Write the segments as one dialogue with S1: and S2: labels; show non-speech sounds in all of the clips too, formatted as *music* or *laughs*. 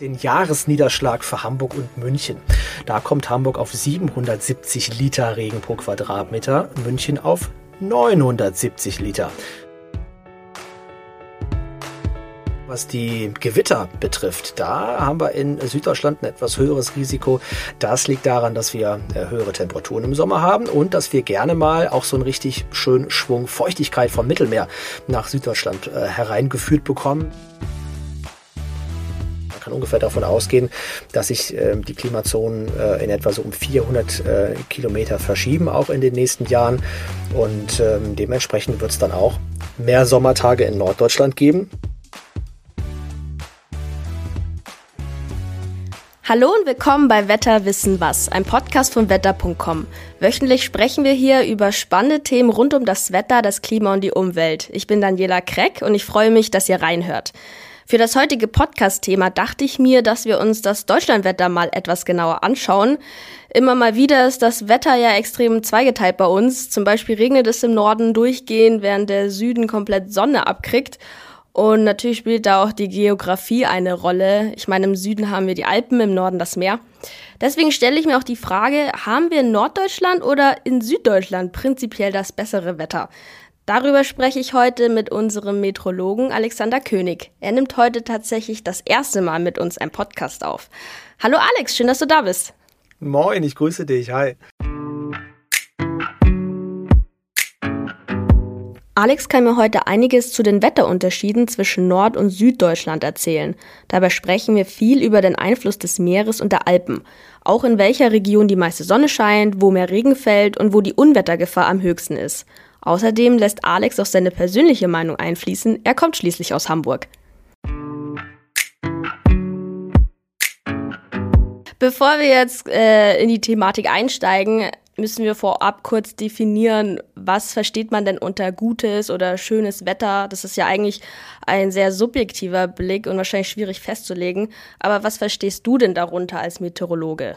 S1: den Jahresniederschlag für Hamburg und München. Da kommt Hamburg auf 770 Liter Regen pro Quadratmeter, München auf 970 Liter. Was die Gewitter betrifft, da haben wir in Süddeutschland ein etwas höheres Risiko. Das liegt daran, dass wir äh, höhere Temperaturen im Sommer haben und dass wir gerne mal auch so einen richtig schönen Schwung Feuchtigkeit vom Mittelmeer nach Süddeutschland äh, hereingeführt bekommen kann ungefähr davon ausgehen, dass sich äh, die Klimazonen äh, in etwa so um 400 äh, Kilometer verschieben, auch in den nächsten Jahren. Und ähm, dementsprechend wird es dann auch mehr Sommertage in Norddeutschland geben.
S2: Hallo und willkommen bei Wetter wissen was, ein Podcast von wetter.com. Wöchentlich sprechen wir hier über spannende Themen rund um das Wetter, das Klima und die Umwelt. Ich bin Daniela Kreck und ich freue mich, dass ihr reinhört. Für das heutige Podcast-Thema dachte ich mir, dass wir uns das Deutschlandwetter mal etwas genauer anschauen. Immer mal wieder ist das Wetter ja extrem zweigeteilt bei uns. Zum Beispiel regnet es im Norden durchgehend, während der Süden komplett Sonne abkriegt. Und natürlich spielt da auch die Geografie eine Rolle. Ich meine, im Süden haben wir die Alpen, im Norden das Meer. Deswegen stelle ich mir auch die Frage, haben wir in Norddeutschland oder in Süddeutschland prinzipiell das bessere Wetter? Darüber spreche ich heute mit unserem Metrologen Alexander König. Er nimmt heute tatsächlich das erste Mal mit uns einen Podcast auf. Hallo Alex, schön, dass du da bist.
S1: Moin, ich grüße dich. Hi.
S2: Alex kann mir heute einiges zu den Wetterunterschieden zwischen Nord- und Süddeutschland erzählen. Dabei sprechen wir viel über den Einfluss des Meeres und der Alpen. Auch in welcher Region die meiste Sonne scheint, wo mehr Regen fällt und wo die Unwettergefahr am höchsten ist. Außerdem lässt Alex auch seine persönliche Meinung einfließen. Er kommt schließlich aus Hamburg. Bevor wir jetzt äh, in die Thematik einsteigen, müssen wir vorab kurz definieren, was versteht man denn unter gutes oder schönes Wetter? Das ist ja eigentlich ein sehr subjektiver Blick und wahrscheinlich schwierig festzulegen. Aber was verstehst du denn darunter als Meteorologe?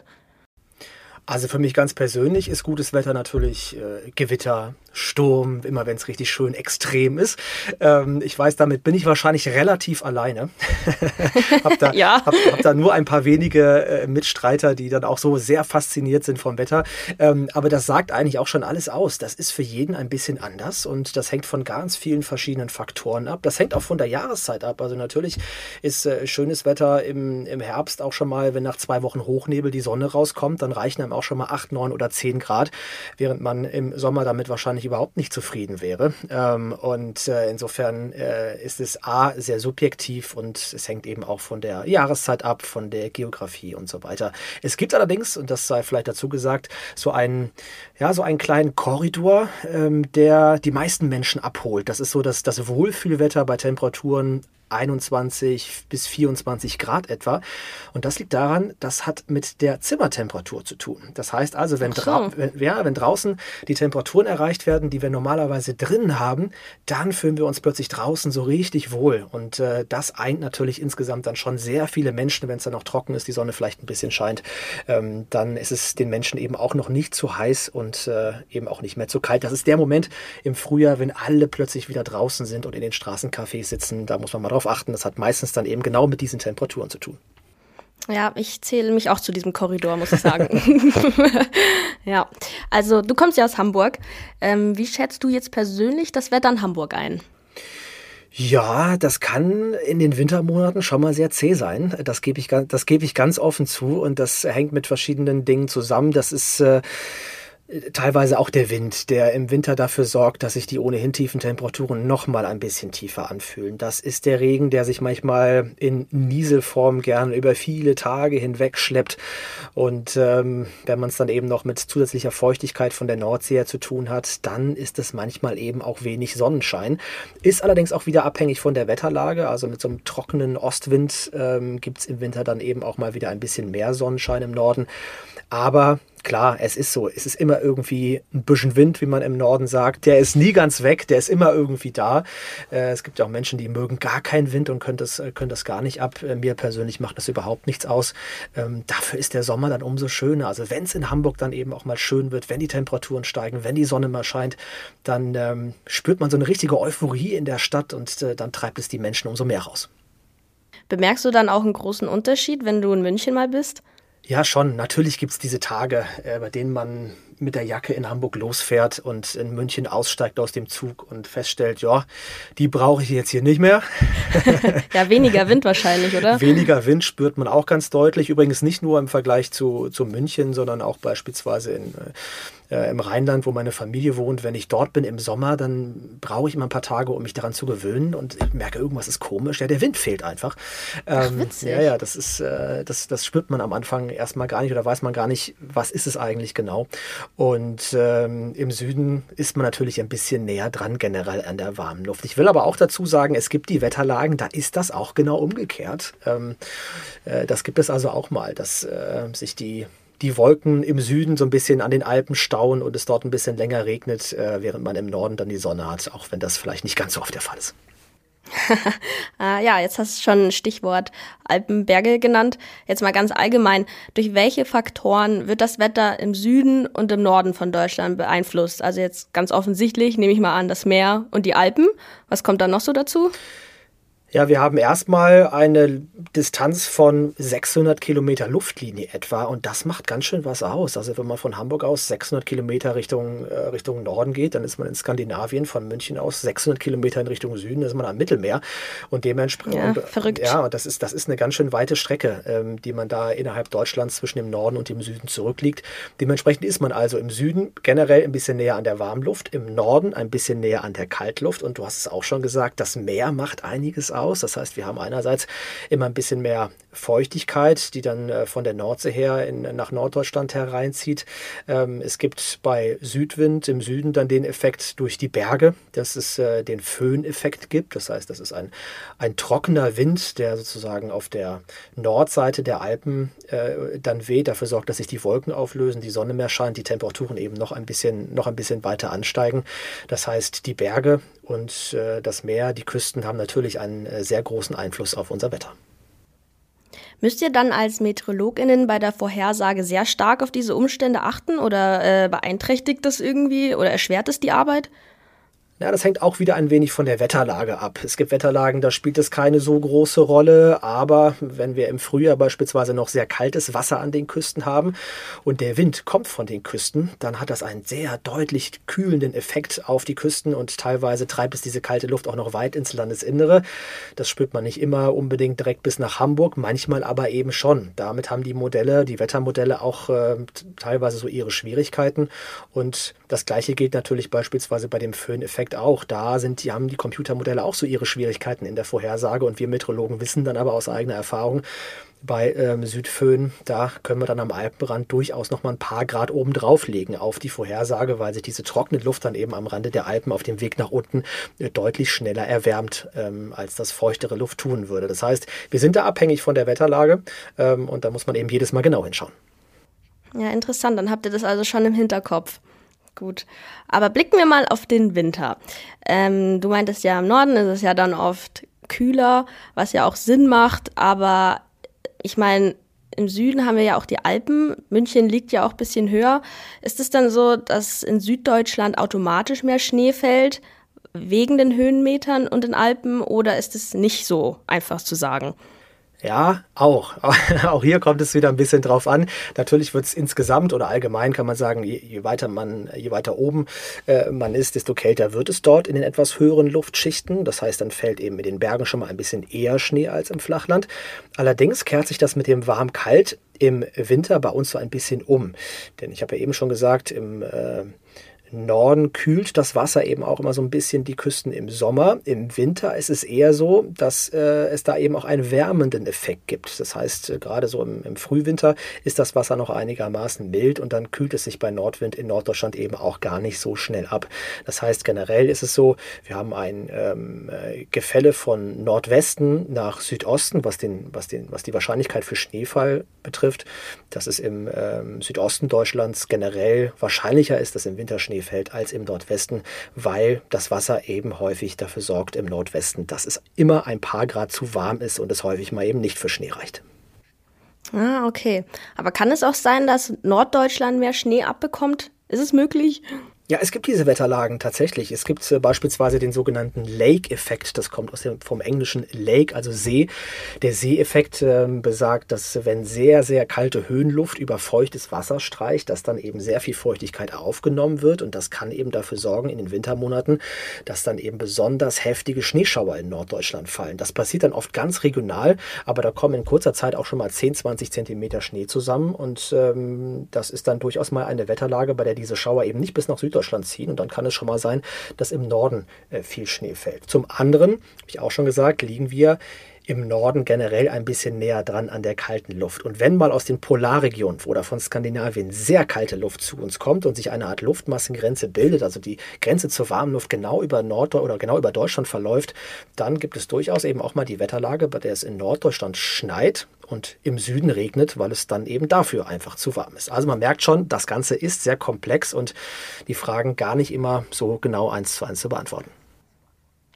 S1: Also für mich ganz persönlich ist gutes Wetter natürlich äh, Gewitter, Sturm, immer wenn es richtig schön extrem ist. Ähm, ich weiß, damit bin ich wahrscheinlich relativ alleine. *laughs* hab, da, *laughs* ja. hab, hab, da nur ein paar wenige äh, Mitstreiter, die dann auch so sehr fasziniert sind vom Wetter. Ähm, aber das sagt eigentlich auch schon alles aus. Das ist für jeden ein bisschen anders und das hängt von ganz vielen verschiedenen Faktoren ab. Das hängt auch von der Jahreszeit ab. Also natürlich ist äh, schönes Wetter im, im Herbst auch schon mal, wenn nach zwei Wochen Hochnebel die Sonne rauskommt, dann reichen einem auch schon mal 8, 9 oder 10 Grad, während man im Sommer damit wahrscheinlich überhaupt nicht zufrieden wäre. Ähm, und äh, insofern äh, ist es A, sehr subjektiv und es hängt eben auch von der Jahreszeit ab, von der Geografie und so weiter. Es gibt allerdings, und das sei vielleicht dazu gesagt, so einen, ja, so einen kleinen Korridor, ähm, der die meisten Menschen abholt. Das ist so das, das Wohlfühlwetter bei Temperaturen 21 bis 24 Grad etwa. Und das liegt daran, das hat mit der Zimmertemperatur zu tun. Das heißt also, wenn, so. wenn, ja, wenn draußen die Temperaturen erreicht werden, die wir normalerweise drin haben, dann fühlen wir uns plötzlich draußen so richtig wohl. Und äh, das eint natürlich insgesamt dann schon sehr viele Menschen, wenn es dann noch trocken ist, die Sonne vielleicht ein bisschen scheint, ähm, dann ist es den Menschen eben auch noch nicht zu heiß und äh, eben auch nicht mehr zu kalt. Das ist der Moment im Frühjahr, wenn alle plötzlich wieder draußen sind und in den Straßencafés sitzen. Da muss man mal drauf darauf achten. Das hat meistens dann eben genau mit diesen Temperaturen zu tun.
S2: Ja, ich zähle mich auch zu diesem Korridor, muss ich sagen. *laughs* ja, also du kommst ja aus Hamburg. Ähm, wie schätzt du jetzt persönlich das Wetter in Hamburg ein?
S1: Ja, das kann in den Wintermonaten schon mal sehr zäh sein. Das gebe ich, das gebe ich ganz offen zu und das hängt mit verschiedenen Dingen zusammen. Das ist äh, teilweise auch der Wind, der im Winter dafür sorgt, dass sich die ohnehin tiefen Temperaturen noch mal ein bisschen tiefer anfühlen. Das ist der Regen, der sich manchmal in Nieselform gern über viele Tage hinweg schleppt. Und ähm, wenn man es dann eben noch mit zusätzlicher Feuchtigkeit von der Nordsee her zu tun hat, dann ist es manchmal eben auch wenig Sonnenschein. Ist allerdings auch wieder abhängig von der Wetterlage. Also mit so einem trockenen Ostwind ähm, gibt es im Winter dann eben auch mal wieder ein bisschen mehr Sonnenschein im Norden. Aber klar, es ist so. Es ist immer irgendwie ein bisschen Wind, wie man im Norden sagt. Der ist nie ganz weg, der ist immer irgendwie da. Äh, es gibt ja auch Menschen, die mögen gar keinen Wind und können das, äh, können das gar nicht ab. Äh, mir persönlich macht das überhaupt nichts aus. Ähm, dafür ist der Sommer dann umso schöner. Also wenn es in Hamburg dann eben auch mal schön wird, wenn die Temperaturen steigen, wenn die Sonne mal scheint, dann ähm, spürt man so eine richtige Euphorie in der Stadt und dann treibt es die Menschen umso mehr raus.
S2: Bemerkst du dann auch einen großen Unterschied, wenn du in München mal bist?
S1: Ja, schon. Natürlich gibt es diese Tage, äh, bei denen man mit der Jacke in Hamburg losfährt und in München aussteigt aus dem Zug und feststellt, ja, die brauche ich jetzt hier nicht mehr. *laughs*
S2: ja, weniger Wind wahrscheinlich, oder?
S1: Weniger Wind spürt man auch ganz deutlich. Übrigens nicht nur im Vergleich zu, zu München, sondern auch beispielsweise in äh, im Rheinland, wo meine Familie wohnt, wenn ich dort bin im Sommer, dann brauche ich immer ein paar Tage, um mich daran zu gewöhnen und ich merke, irgendwas ist komisch. Ja, der Wind fehlt einfach.
S2: Ach, ähm, witzig.
S1: Ja, ja, das ist, äh, das, das spürt man am Anfang erstmal gar nicht oder weiß man gar nicht, was ist es eigentlich genau. Und ähm, im Süden ist man natürlich ein bisschen näher dran generell an der warmen Luft. Ich will aber auch dazu sagen, es gibt die Wetterlagen, da ist das auch genau umgekehrt. Ähm, äh, das gibt es also auch mal, dass äh, sich die die Wolken im Süden so ein bisschen an den Alpen stauen und es dort ein bisschen länger regnet, äh, während man im Norden dann die Sonne hat, auch wenn das vielleicht nicht ganz so oft der Fall ist. *laughs*
S2: ah, ja, jetzt hast du schon Stichwort Alpenberge genannt. Jetzt mal ganz allgemein. Durch welche Faktoren wird das Wetter im Süden und im Norden von Deutschland beeinflusst? Also jetzt ganz offensichtlich nehme ich mal an, das Meer und die Alpen. Was kommt da noch so dazu?
S1: Ja, wir haben erstmal eine Distanz von 600 Kilometer Luftlinie etwa und das macht ganz schön was aus. Also wenn man von Hamburg aus 600 Kilometer Richtung, äh, Richtung Norden geht, dann ist man in Skandinavien, von München aus 600 Kilometer in Richtung Süden, ist man am Mittelmeer und dementsprechend...
S2: Ja, verrückt.
S1: Ja, und das ist, das ist eine ganz schön weite Strecke, ähm, die man da innerhalb Deutschlands zwischen dem Norden und dem Süden zurückliegt. Dementsprechend ist man also im Süden generell ein bisschen näher an der Warmluft, im Norden ein bisschen näher an der Kaltluft und du hast es auch schon gesagt, das Meer macht einiges aus aus. Das heißt, wir haben einerseits immer ein bisschen mehr Feuchtigkeit, die dann äh, von der Nordsee her in, nach Norddeutschland hereinzieht. Ähm, es gibt bei Südwind im Süden dann den Effekt durch die Berge, dass es äh, den Föhneffekt gibt. Das heißt, das ist ein, ein trockener Wind, der sozusagen auf der Nordseite der Alpen äh, dann weht, dafür sorgt, dass sich die Wolken auflösen, die Sonne mehr scheint, die Temperaturen eben noch ein bisschen, noch ein bisschen weiter ansteigen. Das heißt, die Berge und das Meer, die Küsten haben natürlich einen sehr großen Einfluss auf unser Wetter.
S2: Müsst ihr dann als Meteorologinnen bei der Vorhersage sehr stark auf diese Umstände achten oder äh, beeinträchtigt das irgendwie oder erschwert es die Arbeit?
S1: Ja, das hängt auch wieder ein wenig von der Wetterlage ab. Es gibt Wetterlagen, da spielt es keine so große Rolle, aber wenn wir im Frühjahr beispielsweise noch sehr kaltes Wasser an den Küsten haben und der Wind kommt von den Küsten, dann hat das einen sehr deutlich kühlenden Effekt auf die Küsten und teilweise treibt es diese kalte Luft auch noch weit ins Landesinnere. Das spürt man nicht immer unbedingt direkt bis nach Hamburg, manchmal aber eben schon. Damit haben die Modelle, die Wettermodelle auch äh, teilweise so ihre Schwierigkeiten und das gleiche gilt natürlich beispielsweise bei dem Föhneffekt Endeffekt auch. Da sind, die haben die Computermodelle auch so ihre Schwierigkeiten in der Vorhersage und wir Meteorologen wissen dann aber aus eigener Erfahrung, bei ähm, Südföhn, da können wir dann am Alpenrand durchaus noch mal ein paar Grad oben drauflegen auf die Vorhersage, weil sich diese trockene Luft dann eben am Rande der Alpen auf dem Weg nach unten äh, deutlich schneller erwärmt, ähm, als das feuchtere Luft tun würde. Das heißt, wir sind da abhängig von der Wetterlage ähm, und da muss man eben jedes Mal genau hinschauen.
S2: Ja, interessant. Dann habt ihr das also schon im Hinterkopf. Gut. Aber blicken wir mal auf den Winter. Ähm, du meintest ja, im Norden ist es ja dann oft kühler, was ja auch Sinn macht. Aber ich meine, im Süden haben wir ja auch die Alpen. München liegt ja auch ein bisschen höher. Ist es dann so, dass in Süddeutschland automatisch mehr Schnee fällt wegen den Höhenmetern und den Alpen oder ist es nicht so einfach zu sagen?
S1: Ja, auch. *laughs* auch hier kommt es wieder ein bisschen drauf an. Natürlich wird es insgesamt oder allgemein kann man sagen, je, je weiter man, je weiter oben äh, man ist, desto kälter wird es dort in den etwas höheren Luftschichten. Das heißt, dann fällt eben in den Bergen schon mal ein bisschen eher Schnee als im Flachland. Allerdings kehrt sich das mit dem warm-kalt im Winter bei uns so ein bisschen um. Denn ich habe ja eben schon gesagt, im äh, Norden kühlt das Wasser eben auch immer so ein bisschen die Küsten im Sommer. Im Winter ist es eher so, dass äh, es da eben auch einen wärmenden Effekt gibt. Das heißt, äh, gerade so im, im, Frühwinter ist das Wasser noch einigermaßen mild und dann kühlt es sich bei Nordwind in Norddeutschland eben auch gar nicht so schnell ab. Das heißt, generell ist es so, wir haben ein ähm, äh, Gefälle von Nordwesten nach Südosten, was, den, was, den, was die Wahrscheinlichkeit für Schneefall betrifft. Dass es im ähm, Südosten Deutschlands generell wahrscheinlicher ist, dass im Winter Schnee Fällt als im Nordwesten, weil das Wasser eben häufig dafür sorgt im Nordwesten, dass es immer ein paar Grad zu warm ist und es häufig mal eben nicht für Schnee reicht.
S2: Ah, okay. Aber kann es auch sein, dass Norddeutschland mehr Schnee abbekommt? Ist es möglich?
S1: Ja, es gibt diese Wetterlagen tatsächlich. Es gibt äh, beispielsweise den sogenannten Lake-Effekt. Das kommt aus dem, vom englischen Lake, also See. Der See-Effekt äh, besagt, dass wenn sehr, sehr kalte Höhenluft über feuchtes Wasser streicht, dass dann eben sehr viel Feuchtigkeit aufgenommen wird. Und das kann eben dafür sorgen in den Wintermonaten, dass dann eben besonders heftige Schneeschauer in Norddeutschland fallen. Das passiert dann oft ganz regional, aber da kommen in kurzer Zeit auch schon mal 10, 20 Zentimeter Schnee zusammen. Und ähm, das ist dann durchaus mal eine Wetterlage, bei der diese Schauer eben nicht bis nach Süddeutschland Süddeutschland ziehen und dann kann es schon mal sein, dass im Norden äh, viel Schnee fällt. Zum anderen, habe ich auch schon gesagt, liegen wir im Norden generell ein bisschen näher dran an der kalten Luft. Und wenn mal aus den Polarregionen oder von Skandinavien sehr kalte Luft zu uns kommt und sich eine Art Luftmassengrenze bildet, also die Grenze zur warmen Luft genau über Nord oder genau über Deutschland verläuft, dann gibt es durchaus eben auch mal die Wetterlage, bei der es in Norddeutschland schneit und im Süden regnet, weil es dann eben dafür einfach zu warm ist. Also man merkt schon, das Ganze ist sehr komplex und die Fragen gar nicht immer so genau eins zu eins zu beantworten.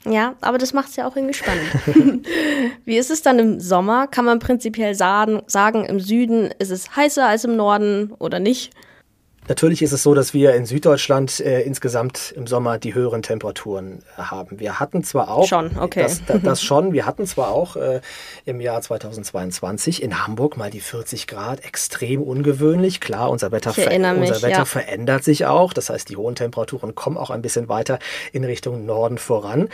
S2: Ja, aber das macht es ja auch irgendwie spannend. *laughs* *laughs* Wie ist es dann im Sommer? Kann man prinzipiell sagen, sagen, im Süden ist es heißer als im Norden oder nicht?
S1: Natürlich ist es so, dass wir in Süddeutschland äh, insgesamt im Sommer die höheren Temperaturen äh, haben. Wir hatten zwar auch
S2: schon, okay.
S1: das, das, das *laughs* schon, wir hatten zwar auch äh, im Jahr 2022 in Hamburg mal die 40 Grad, extrem ungewöhnlich. Klar, unser Wetter, ver mich, unser Wetter ja. verändert sich auch. Das heißt, die hohen Temperaturen kommen auch ein bisschen weiter in Richtung Norden voran.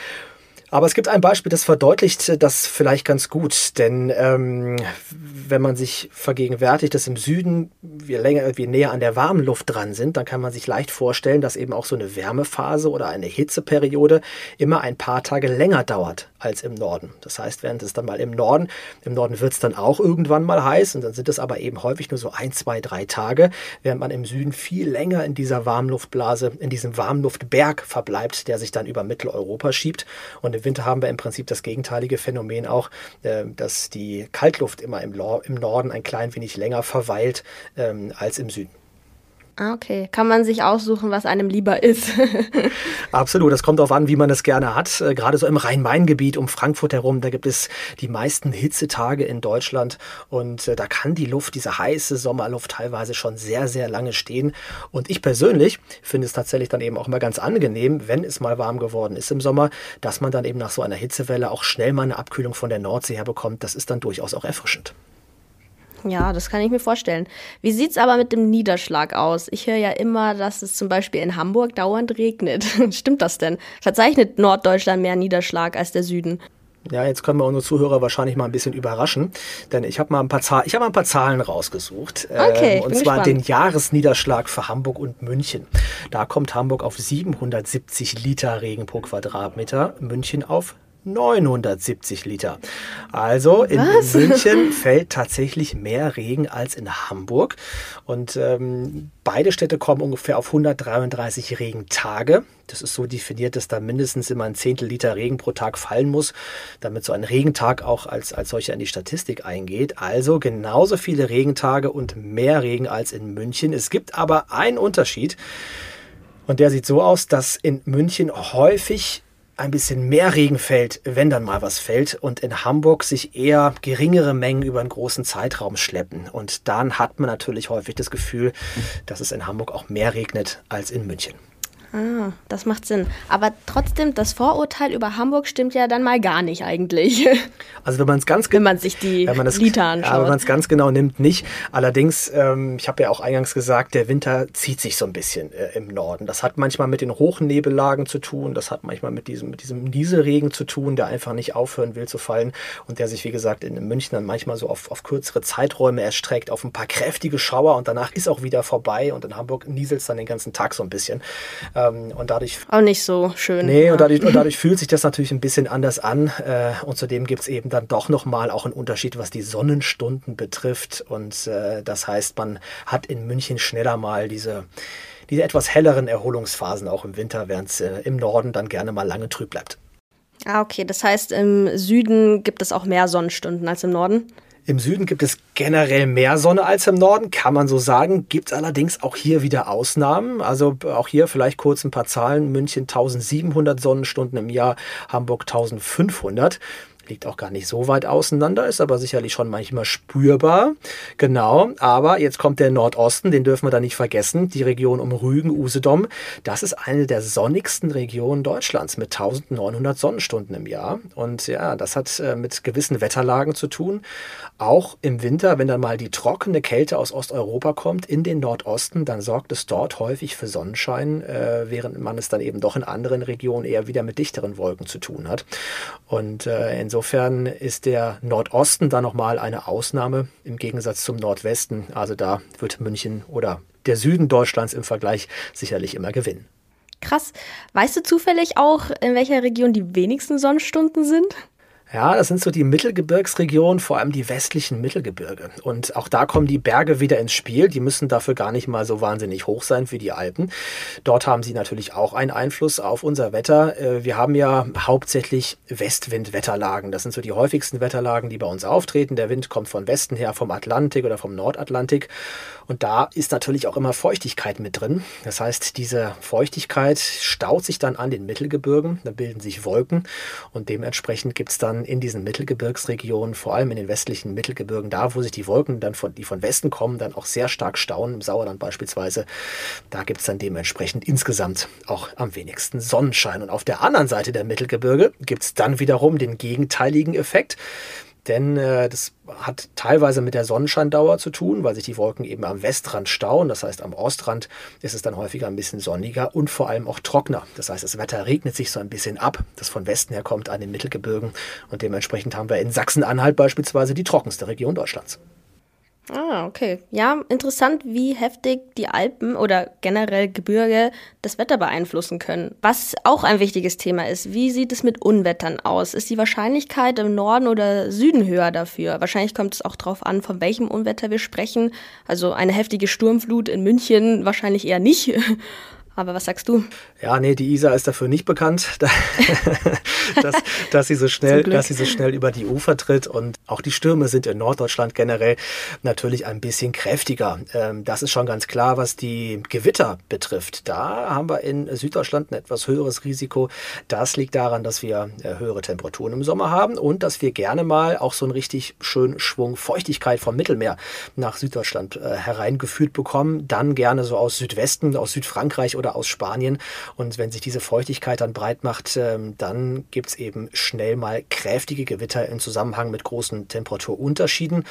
S1: Aber es gibt ein Beispiel, das verdeutlicht das vielleicht ganz gut. Denn ähm, wenn man sich vergegenwärtigt, dass im Süden wir, länger, wir näher an der warmen Luft dran sind, dann kann man sich leicht vorstellen, dass eben auch so eine Wärmephase oder eine Hitzeperiode immer ein paar Tage länger dauert als im Norden. Das heißt, während es dann mal im Norden, im Norden wird es dann auch irgendwann mal heiß und dann sind es aber eben häufig nur so ein, zwei, drei Tage, während man im Süden viel länger in dieser Warmluftblase, in diesem Warmluftberg verbleibt, der sich dann über Mitteleuropa schiebt. Und im Winter haben wir im Prinzip das gegenteilige Phänomen auch, äh, dass die Kaltluft immer im, Norden ein klein wenig länger verweilt ähm, als im Süden.
S2: Ah, okay. Kann man sich aussuchen, was einem lieber ist? *laughs*
S1: Absolut. Das kommt darauf an, wie man es gerne hat. Äh, gerade so im Rhein-Main-Gebiet um Frankfurt herum, da gibt es die meisten Hitzetage in Deutschland. Und äh, da kann die Luft, diese heiße Sommerluft teilweise schon sehr, sehr lange stehen. Und ich persönlich finde es tatsächlich dann eben auch mal ganz angenehm, wenn es mal warm geworden ist im Sommer, dass man dann eben nach so einer Hitzewelle auch schnell mal eine Abkühlung von der Nordsee herbekommt. Das ist dann durchaus auch erfrischend.
S2: Ja, das kann ich mir vorstellen. Wie sieht es aber mit dem Niederschlag aus? Ich höre ja immer, dass es zum Beispiel in Hamburg dauernd regnet. *laughs* Stimmt das denn? Verzeichnet Norddeutschland mehr Niederschlag als der Süden?
S1: Ja, jetzt können wir unsere Zuhörer wahrscheinlich mal ein bisschen überraschen, denn ich habe mal ein paar ich habe mal ein paar Zahlen rausgesucht.
S2: Okay,
S1: ähm, und zwar gespannt. den Jahresniederschlag für Hamburg und München. Da kommt Hamburg auf 770 Liter Regen pro Quadratmeter, München auf 970 Liter. Also in Was? *laughs* München fällt tatsächlich mehr Regen als in Hamburg. Und ähm, beide Städte kommen ungefähr auf 133 Regentage. Das ist so definiert, dass da mindestens immer ein Zehntel Liter Regen pro Tag fallen muss, damit so ein Regentag auch als, als solcher in die Statistik eingeht. Also genauso viele Regentage und mehr Regen als in München. Es gibt aber einen Unterschied. Und der sieht so aus, dass in München häufig ein bisschen mehr Regen fällt, wenn dann mal was fällt, und in Hamburg sich eher geringere Mengen über einen großen Zeitraum schleppen. Und dann hat man natürlich häufig das Gefühl, dass es in Hamburg auch mehr regnet als in München.
S2: Ah, das macht Sinn. Aber trotzdem, das Vorurteil über Hamburg stimmt ja dann mal gar nicht eigentlich. *laughs*
S1: Also wenn man es ganz
S2: wenn man sich die wenn man das, Liter anschaut.
S1: Ja, wenn man es ganz genau nimmt, nicht. Allerdings, ähm, ich habe ja auch eingangs gesagt, der Winter zieht sich so ein bisschen äh, im Norden. Das hat manchmal mit den Hochnebellagen zu tun, das hat manchmal mit diesem, mit diesem Nieselregen zu tun, der einfach nicht aufhören will zu fallen und der sich, wie gesagt, in München dann manchmal so auf, auf kürzere Zeiträume erstreckt, auf ein paar kräftige Schauer und danach ist auch wieder vorbei und in Hamburg nieselt es dann den ganzen Tag so ein bisschen. Ähm, und dadurch.
S2: Auch nicht so schön.
S1: Nee, ja. und, dadurch, und *laughs* dadurch fühlt sich das natürlich ein bisschen anders an. Äh, und zudem gibt es eben dann doch nochmal auch einen Unterschied, was die Sonnenstunden betrifft. Und äh, das heißt, man hat in München schneller mal diese diese etwas helleren Erholungsphasen auch im Winter, während es äh, im Norden dann gerne mal lange trüb bleibt.
S2: Ah, okay. Das heißt, im Süden gibt es auch mehr Sonnenstunden als im Norden?
S1: Im Süden gibt es generell mehr Sonne als im Norden, kann man so sagen. Gibt allerdings auch hier wieder Ausnahmen. Also auch hier vielleicht kurz ein paar Zahlen. München 1700 Sonnenstunden im Jahr, Hamburg 1500. liegt auch gar nicht so weit auseinander, ist aber sicherlich schon manchmal spürbar. Genau, aber jetzt kommt der Nordosten, den dürfen wir da nicht vergessen, die Region um Rügen, Usedom. Das ist eine der sonnigsten Regionen Deutschlands mit 1900 Sonnenstunden im Jahr. Und ja, das hat äh, mit gewissen Wetterlagen zu tun. Auch im Winter, wenn dann mal die trockene Kälte aus Osteuropa kommt in den Nordosten, dann sorgt es dort häufig für Sonnenschein, äh, während man es dann eben doch in anderen Regionen eher wieder mit dichteren Wolken zu tun hat. Und äh, insofern ist der Nordosten da nochmal eine Ausnahme im Gegensatz zum Nordwesten. Also da wird München oder der Süden Deutschlands im Vergleich sicherlich immer gewinnen.
S2: Krass. Weißt du zufällig auch, in welcher Region die wenigsten Sonnenstunden sind?
S1: Ja, das sind so die Mittelgebirgsregionen, vor allem die westlichen Mittelgebirge. Und auch da kommen die Berge wieder ins Spiel. Die müssen dafür gar nicht mal so wahnsinnig hoch sein wie die Alpen. Dort haben sie natürlich auch einen Einfluss auf unser Wetter. Äh, wir haben ja hauptsächlich Westwindwetterlagen. Das sind so die häufigsten Wetterlagen, die bei uns auftreten. Der Wind kommt von Westen her, vom Atlantik oder vom Nordatlantik. Und da ist natürlich auch immer Feuchtigkeit mit drin. Das heißt, diese Feuchtigkeit staut sich dann an den Mittelgebirgen. Da bilden sich Wolken und dementsprechend gibt es dann in diesen Mittelgebirgsregionen, vor allem in den westlichen Mittelgebirgen, da wo sich die Wolken dann von, die von Westen kommen, dann auch sehr stark stauen, im Sauerland beispielsweise, da gibt es dann dementsprechend insgesamt auch am wenigsten Sonnenschein. Und auf der anderen Seite der Mittelgebirge gibt es dann wiederum den gegenteiligen Effekt denn äh, das hat teilweise mit der Sonnenscheindauer zu tun, weil sich die Wolken eben am Westrand stauen. Das heißt, am Ostrand ist es dann häufiger ein bisschen sonniger und vor allem auch trockener. Das heißt, das Wetter regnet sich so ein bisschen ab, das von Westen her kommt an den Mittelgebirgen. Und dementsprechend haben wir in Sachsen-Anhalt beispielsweise die trockenste Region Deutschlands.
S2: Ah, okay. Ja, interessant, wie heftig die Alpen oder generell Gebirge das Wetter beeinflussen können. Was auch ein wichtiges Thema ist, wie sieht es mit Unwettern aus? Ist die Wahrscheinlichkeit im Norden oder Süden höher dafür? Wahrscheinlich kommt es auch darauf an, von welchem Unwetter wir sprechen. Also eine heftige Sturmflut in München wahrscheinlich eher nicht. *laughs* Aber was sagst du?
S1: Ja, nee, die Isar ist dafür nicht bekannt, *laughs* dass, dass, sie so *laughs* schnell, dass sie so schnell über die Ufer tritt. Und auch die Stürme sind in Norddeutschland generell natürlich ein bisschen kräftiger. Ähm, das ist schon ganz klar, was die Gewitter betrifft. Da haben wir in Süddeutschland ein etwas höheres Risiko. Das liegt daran, dass wir äh, höhere Temperaturen im Sommer haben und dass wir gerne mal auch so einen richtig schönen Schwung Feuchtigkeit vom Mittelmeer nach Süddeutschland äh, hereingeführt bekommen. Dann gerne so aus Südwesten, aus Südfrankreich oder oder aus Spanien. Und wenn sich diese Feuchtigkeit dann breit macht, ähm, dann gibt es eben schnell mal kräftige Gewitter im Zusammenhang mit großen Temperaturunterschieden.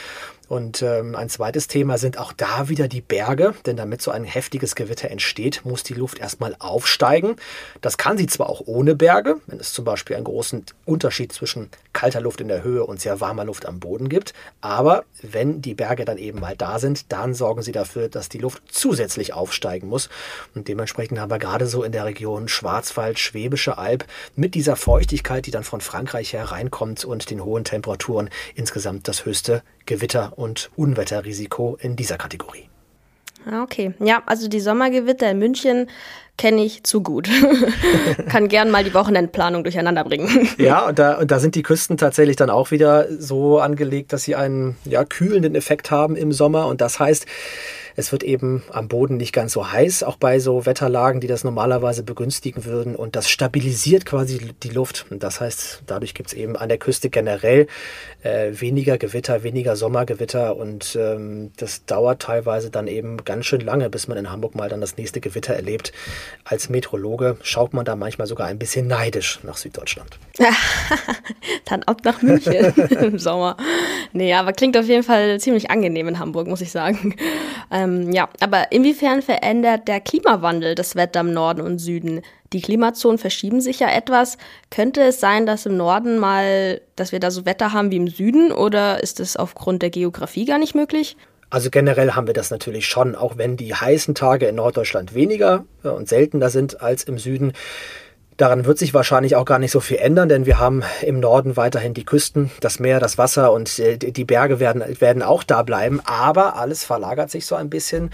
S1: Und ähm, ein zweites Thema sind auch da wieder die Berge, denn damit so ein heftiges Gewitter entsteht, muss die Luft erstmal aufsteigen. Das kann sie zwar auch ohne Berge, wenn es zum Beispiel einen großen Unterschied zwischen kalter Luft in der Höhe und sehr warmer Luft am Boden gibt, aber wenn die Berge dann eben mal da sind, dann sorgen sie dafür, dass die Luft zusätzlich aufsteigen muss. Und dementsprechend haben wir gerade so in der Region Schwarzwald, Schwäbische Alb mit dieser Feuchtigkeit, die dann von Frankreich hereinkommt und den hohen Temperaturen insgesamt das höchste Gewitter- und Unwetterrisiko in dieser Kategorie.
S2: Ah, okay. Ja, also die Sommergewitter in München kenne ich zu gut. *laughs* Kann gern mal die Wochenendplanung durcheinander bringen. *laughs*
S1: ja, und da, und da sind die Küsten tatsächlich dann auch wieder so angelegt, dass sie einen ja, kühlenden Effekt haben im Sommer. Und das heißt, es wird eben am Boden nicht ganz so heiß, auch bei so Wetterlagen, die das normalerweise begünstigen würden. Und das stabilisiert quasi die Luft. Das heißt, dadurch gibt es eben an der Küste generell äh, weniger Gewitter, weniger Sommergewitter. Und ähm, das dauert teilweise dann eben ganz schön lange, bis man in Hamburg mal dann das nächste Gewitter erlebt. Als Meteorologe schaut man da manchmal sogar ein bisschen neidisch nach Süddeutschland. *laughs*
S2: dann ab nach München *laughs* im Sommer. Nee, aber klingt auf jeden Fall ziemlich angenehm in Hamburg, muss ich sagen. Ähm, ähm, ja, aber inwiefern verändert der Klimawandel das Wetter im Norden und Süden? Die Klimazonen verschieben sich ja etwas. Könnte es sein, dass im Norden mal, dass wir da so Wetter haben wie im Süden oder ist es aufgrund der Geografie gar nicht möglich?
S1: Also generell haben wir das natürlich schon, auch wenn die heißen Tage in Norddeutschland weniger und seltener sind als im Süden. Daran wird sich wahrscheinlich auch gar nicht so viel ändern, denn wir haben im Norden weiterhin die Küsten, das Meer, das Wasser und äh, die Berge werden, werden auch da bleiben. Aber alles verlagert sich so ein bisschen.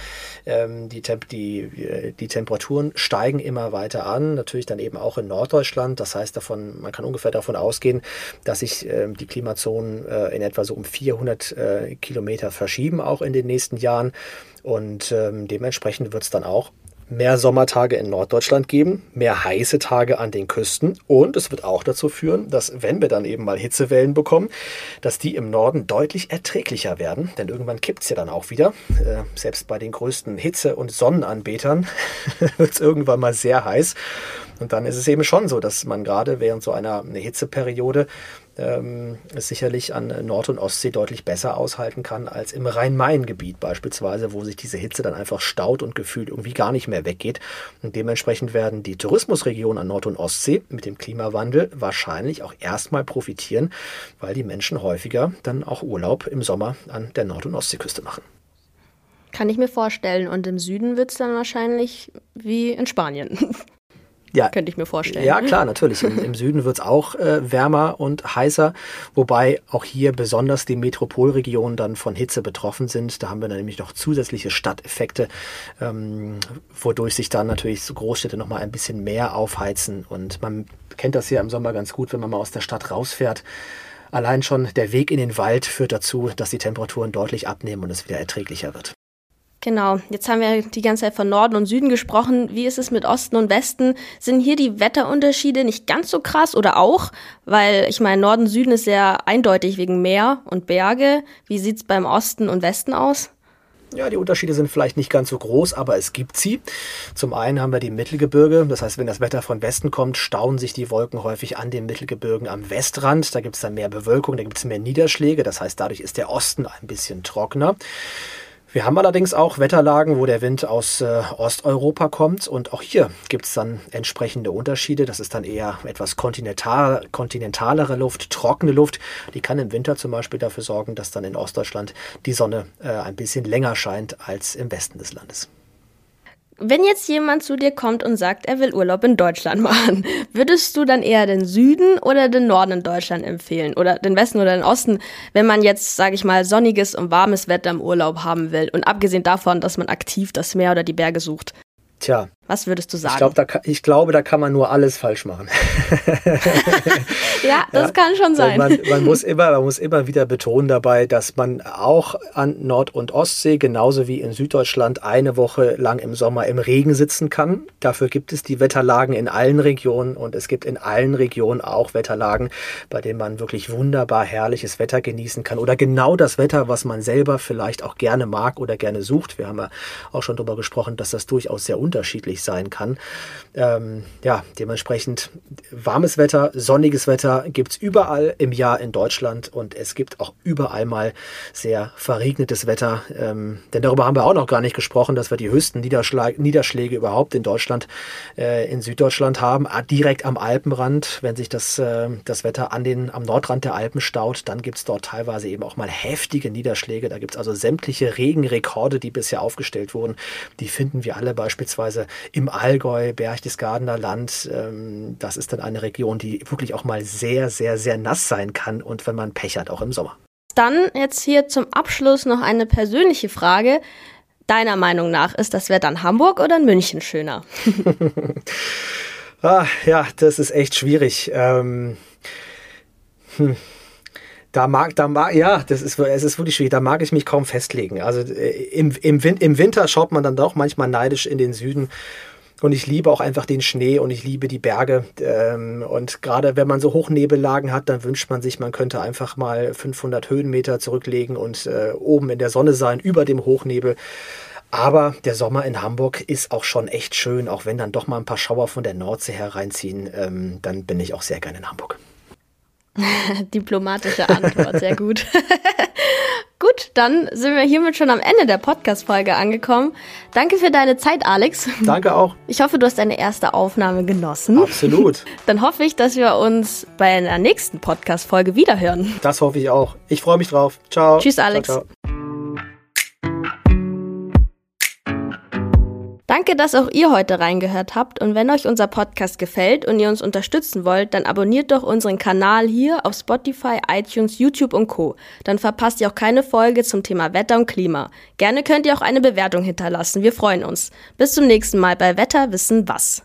S1: Ähm, die, Temp die, äh, die Temperaturen steigen immer weiter an, natürlich dann eben auch in Norddeutschland. Das heißt, davon, man kann ungefähr davon ausgehen, dass sich ähm, die Klimazonen äh, in etwa so um 400 Kilometer verschieben, auch in den nächsten Jahren. Und ähm, dementsprechend wird es dann auch mehr Sommertage in Norddeutschland geben, mehr heiße Tage an den Küsten. Und es wird auch dazu führen, dass wenn wir dann eben mal Hitzewellen bekommen, dass die im Norden deutlich erträglicher werden, denn irgendwann kippt es ja dann auch wieder. Äh, selbst bei den größten Hitze- und Sonnenanbetern *laughs* wird es irgendwann mal sehr heiß und dann ist es eben schon so, dass man gerade während so einer Hitzeperiode ähm, es sicherlich an Nord- und Ostsee deutlich besser aushalten kann als im Rhein-Main-Gebiet beispielsweise, wo sich diese Hitze dann einfach staut und gefühlt irgendwie gar nicht mehr weggeht. Und dementsprechend werden die Tourismusregionen an Nord- und Ostsee mit dem Klimawandel wahrscheinlich auch erstmal profitieren, weil die Menschen häufiger dann auch Urlaub im Sommer an der Nord- und Ostseeküste machen.
S2: Kann ich mir vorstellen. Und im Süden wird es dann wahrscheinlich wie in Spanien. *laughs*
S1: Ja,
S2: könnte ich mir vorstellen.
S1: Ja, klar, natürlich. Im, im Süden wird es auch äh, wärmer und heißer, wobei auch hier besonders die Metropolregionen dann von Hitze betroffen sind. Da haben wir dann nämlich noch zusätzliche Stadteffekte, ähm, wodurch sich dann natürlich so Großstädte nochmal ein bisschen mehr aufheizen. Und man kennt das ja im Sommer ganz gut, wenn man mal aus der Stadt rausfährt. Allein schon der Weg in den Wald führt dazu, dass die Temperaturen deutlich abnehmen und es wieder erträglicher wird.
S2: Genau, jetzt haben wir die ganze Zeit von Norden und Süden gesprochen. Wie ist es mit Osten und Westen? Sind hier die Wetterunterschiede nicht ganz so krass oder auch? Weil ich meine, Norden, Süden ist sehr eindeutig wegen Meer und Berge. Wie sieht es beim Osten und Westen aus?
S1: Ja, die Unterschiede sind vielleicht nicht ganz so groß, aber es gibt sie. Zum einen haben wir die Mittelgebirge. Das heißt, wenn das Wetter von Westen kommt, stauen sich die Wolken häufig an den Mittelgebirgen am Westrand. Da gibt es dann mehr Bewölkung, da gibt es mehr Niederschläge. Das heißt, dadurch ist der Osten ein bisschen trockener. Wir haben allerdings auch Wetterlagen, wo der Wind aus äh, Osteuropa kommt und auch hier gibt es dann entsprechende Unterschiede. Das ist dann eher etwas kontinental, kontinentalere Luft, trockene Luft. Die kann im Winter zum Beispiel dafür sorgen, dass dann in Ostdeutschland die Sonne äh, ein bisschen länger scheint als im Westen des Landes.
S2: Wenn jetzt jemand zu dir kommt und sagt, er will Urlaub in Deutschland machen, *laughs* würdest du dann eher den Süden oder den Norden in Deutschland empfehlen? Oder den Westen oder den Osten, wenn man jetzt, sage ich mal, sonniges und warmes Wetter im Urlaub haben will? Und abgesehen davon, dass man aktiv das Meer oder die Berge sucht.
S1: Tja.
S2: Was würdest du sagen?
S1: Ich, glaub, da, ich glaube, da kann man nur alles falsch machen. *laughs*
S2: ja, das ja, kann schon sein.
S1: Man, man, muss immer, man muss immer wieder betonen dabei, dass man auch an Nord- und Ostsee, genauso wie in Süddeutschland, eine Woche lang im Sommer im Regen sitzen kann. Dafür gibt es die Wetterlagen in allen Regionen und es gibt in allen Regionen auch Wetterlagen, bei denen man wirklich wunderbar herrliches Wetter genießen kann oder genau das Wetter, was man selber vielleicht auch gerne mag oder gerne sucht. Wir haben ja auch schon darüber gesprochen, dass das durchaus sehr unterschiedlich sein kann. Ähm, ja, dementsprechend warmes Wetter, sonniges Wetter gibt es überall im Jahr in Deutschland und es gibt auch überall mal sehr verregnetes Wetter. Ähm, denn darüber haben wir auch noch gar nicht gesprochen, dass wir die höchsten Niederschlag Niederschläge überhaupt in Deutschland, äh, in Süddeutschland haben, ah, direkt am Alpenrand. Wenn sich das, äh, das Wetter an den, am Nordrand der Alpen staut, dann gibt es dort teilweise eben auch mal heftige Niederschläge. Da gibt es also sämtliche Regenrekorde, die bisher aufgestellt wurden. Die finden wir alle beispielsweise im Allgäu, Berchtesgadener Land. Ähm, das ist dann eine Region, die wirklich auch mal sehr, sehr, sehr nass sein kann und wenn man Pech hat, auch im Sommer.
S2: Dann jetzt hier zum Abschluss noch eine persönliche Frage. Deiner Meinung nach ist das Wetter in Hamburg oder in München schöner? *laughs*
S1: ah, ja, das ist echt schwierig. Ähm, hm. Da mag, da mag, ja, das ist, es ist wirklich schwierig. Da mag ich mich kaum festlegen. Also äh, im, im, im Winter schaut man dann doch manchmal neidisch in den Süden. Und ich liebe auch einfach den Schnee und ich liebe die Berge. Ähm, und gerade wenn man so Hochnebellagen hat, dann wünscht man sich, man könnte einfach mal 500 Höhenmeter zurücklegen und äh, oben in der Sonne sein, über dem Hochnebel. Aber der Sommer in Hamburg ist auch schon echt schön, auch wenn dann doch mal ein paar Schauer von der Nordsee hereinziehen. Ähm, dann bin ich auch sehr gerne in Hamburg. *laughs*
S2: Diplomatische Antwort, sehr gut. *laughs* gut, dann sind wir hiermit schon am Ende der Podcast-Folge angekommen. Danke für deine Zeit, Alex.
S1: Danke auch.
S2: Ich hoffe, du hast deine erste Aufnahme genossen.
S1: Absolut. *laughs*
S2: Dann hoffe ich, dass wir uns bei einer nächsten Podcast-Folge wiederhören.
S1: Das hoffe ich auch. Ich freue mich drauf. Ciao.
S2: Tschüss, Alex.
S1: Ciao, ciao.
S2: Danke, dass auch ihr heute reingehört habt und wenn euch unser Podcast gefällt und ihr uns unterstützen wollt, dann abonniert doch unseren Kanal hier auf Spotify, iTunes, YouTube und Co. Dann verpasst ihr auch keine Folge zum Thema Wetter und Klima. Gerne könnt ihr auch eine Bewertung hinterlassen, wir freuen uns. Bis zum nächsten Mal bei Wetter wissen was.